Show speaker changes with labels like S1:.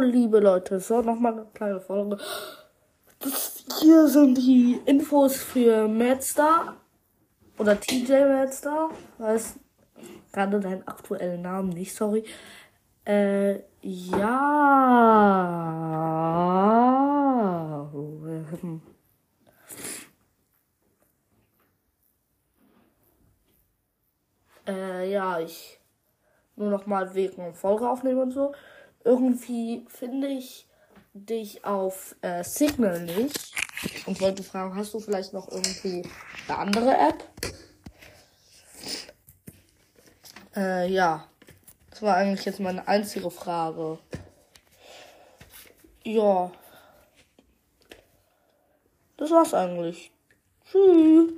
S1: liebe Leute, so nochmal eine kleine Folge. Das hier sind die Infos für Madstar oder TJ Madstar. Weiß gerade deinen aktuellen Namen nicht, sorry. Äh, ja. Äh, ja, ich nur noch mal wegen Folge aufnehmen und so. Irgendwie finde ich dich auf äh, Signal nicht und wollte fragen, hast du vielleicht noch irgendwie eine andere App? Äh, ja. Das war eigentlich jetzt meine einzige Frage. Ja. Das war's eigentlich. Tschüss.